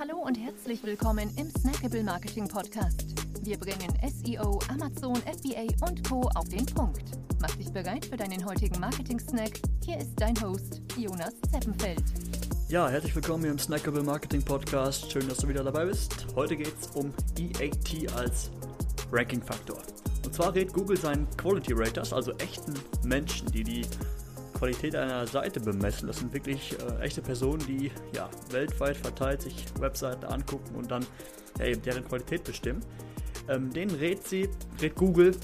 Hallo und herzlich willkommen im Snackable Marketing Podcast. Wir bringen SEO, Amazon, FBA und Co. auf den Punkt. Mach dich bereit für deinen heutigen Marketing-Snack. Hier ist dein Host, Jonas Zeppenfeld. Ja, herzlich willkommen hier im Snackable Marketing Podcast. Schön, dass du wieder dabei bist. Heute geht es um EAT als Ranking-Faktor. Und zwar rät Google seinen Quality Raters, also echten Menschen, die die Qualität einer Seite bemessen. Das sind wirklich äh, echte Personen, die ja, weltweit verteilt sich Webseiten angucken und dann ja, eben deren Qualität bestimmen. Ähm, denen rät sie, rät Google,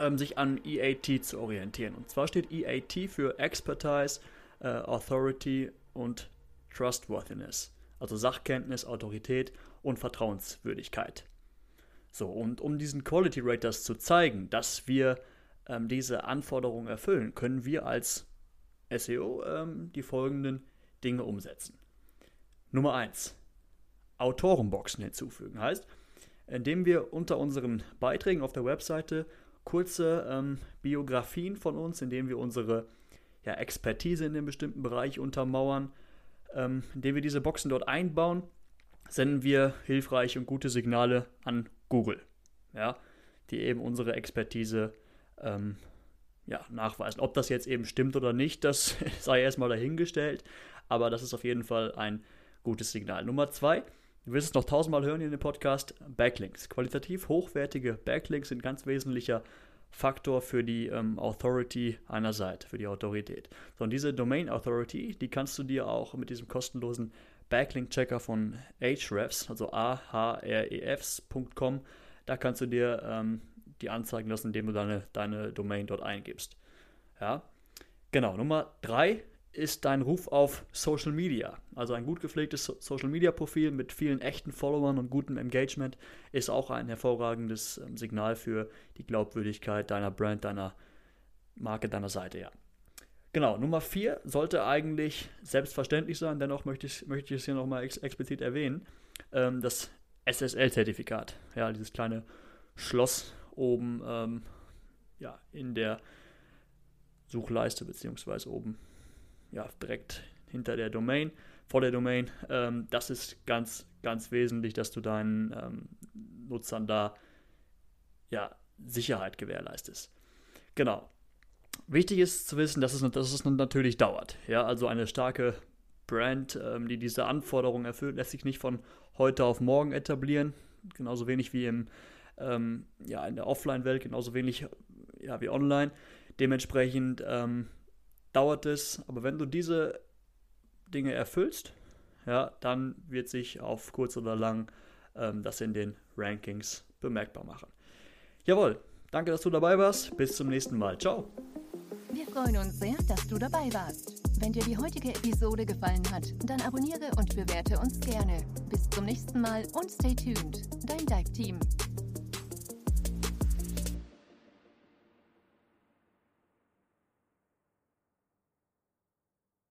ähm, sich an EAT zu orientieren. Und zwar steht EAT für Expertise, äh, Authority und Trustworthiness. Also Sachkenntnis, Autorität und Vertrauenswürdigkeit. So, und um diesen Quality Raters zu zeigen, dass wir ähm, diese Anforderungen erfüllen, können wir als SEO ähm, die folgenden Dinge umsetzen. Nummer 1. Autorenboxen hinzufügen. Heißt, indem wir unter unseren Beiträgen auf der Webseite kurze ähm, Biografien von uns, indem wir unsere ja, Expertise in dem bestimmten Bereich untermauern, ähm, indem wir diese Boxen dort einbauen, senden wir hilfreiche und gute Signale an Google, ja, die eben unsere Expertise ähm, ja, nachweisen. Ob das jetzt eben stimmt oder nicht, das sei erstmal dahingestellt, aber das ist auf jeden Fall ein gutes Signal. Nummer zwei, du wirst es noch tausendmal hören in dem Podcast, Backlinks. Qualitativ hochwertige Backlinks sind ganz wesentlicher Faktor für die ähm, Authority einer Seite, für die Autorität. So, und diese Domain Authority, die kannst du dir auch mit diesem kostenlosen Backlink-Checker von Ahrefs, also a-h-r-e-fs.com, da kannst du dir ähm, die anzeigen lassen, indem du deine, deine Domain dort eingibst. Ja, genau. Nummer drei ist dein Ruf auf Social Media. Also ein gut gepflegtes Social Media Profil mit vielen echten Followern und gutem Engagement ist auch ein hervorragendes ähm, Signal für die Glaubwürdigkeit deiner Brand, deiner Marke, deiner Seite, ja. Genau, Nummer vier sollte eigentlich selbstverständlich sein, dennoch möchte ich, möchte ich es hier nochmal ex explizit erwähnen. Ähm, das SSL-Zertifikat, ja, dieses kleine Schloss oben ähm, ja, in der Suchleiste, beziehungsweise oben ja, direkt hinter der Domain, vor der Domain. Ähm, das ist ganz, ganz wesentlich, dass du deinen ähm, Nutzern da ja, Sicherheit gewährleistest. Genau. Wichtig ist zu wissen, dass es, dass es natürlich dauert. Ja, also eine starke Brand, ähm, die diese Anforderungen erfüllt, lässt sich nicht von heute auf morgen etablieren. Genauso wenig wie im ähm, ja, in der Offline-Welt genauso wenig ja, wie online. Dementsprechend ähm, dauert es, aber wenn du diese Dinge erfüllst, ja, dann wird sich auf kurz oder lang ähm, das in den Rankings bemerkbar machen. Jawohl, danke, dass du dabei warst. Bis zum nächsten Mal. Ciao. Wir freuen uns sehr, dass du dabei warst. Wenn dir die heutige Episode gefallen hat, dann abonniere und bewerte uns gerne. Bis zum nächsten Mal und stay tuned. Dein Dive Team.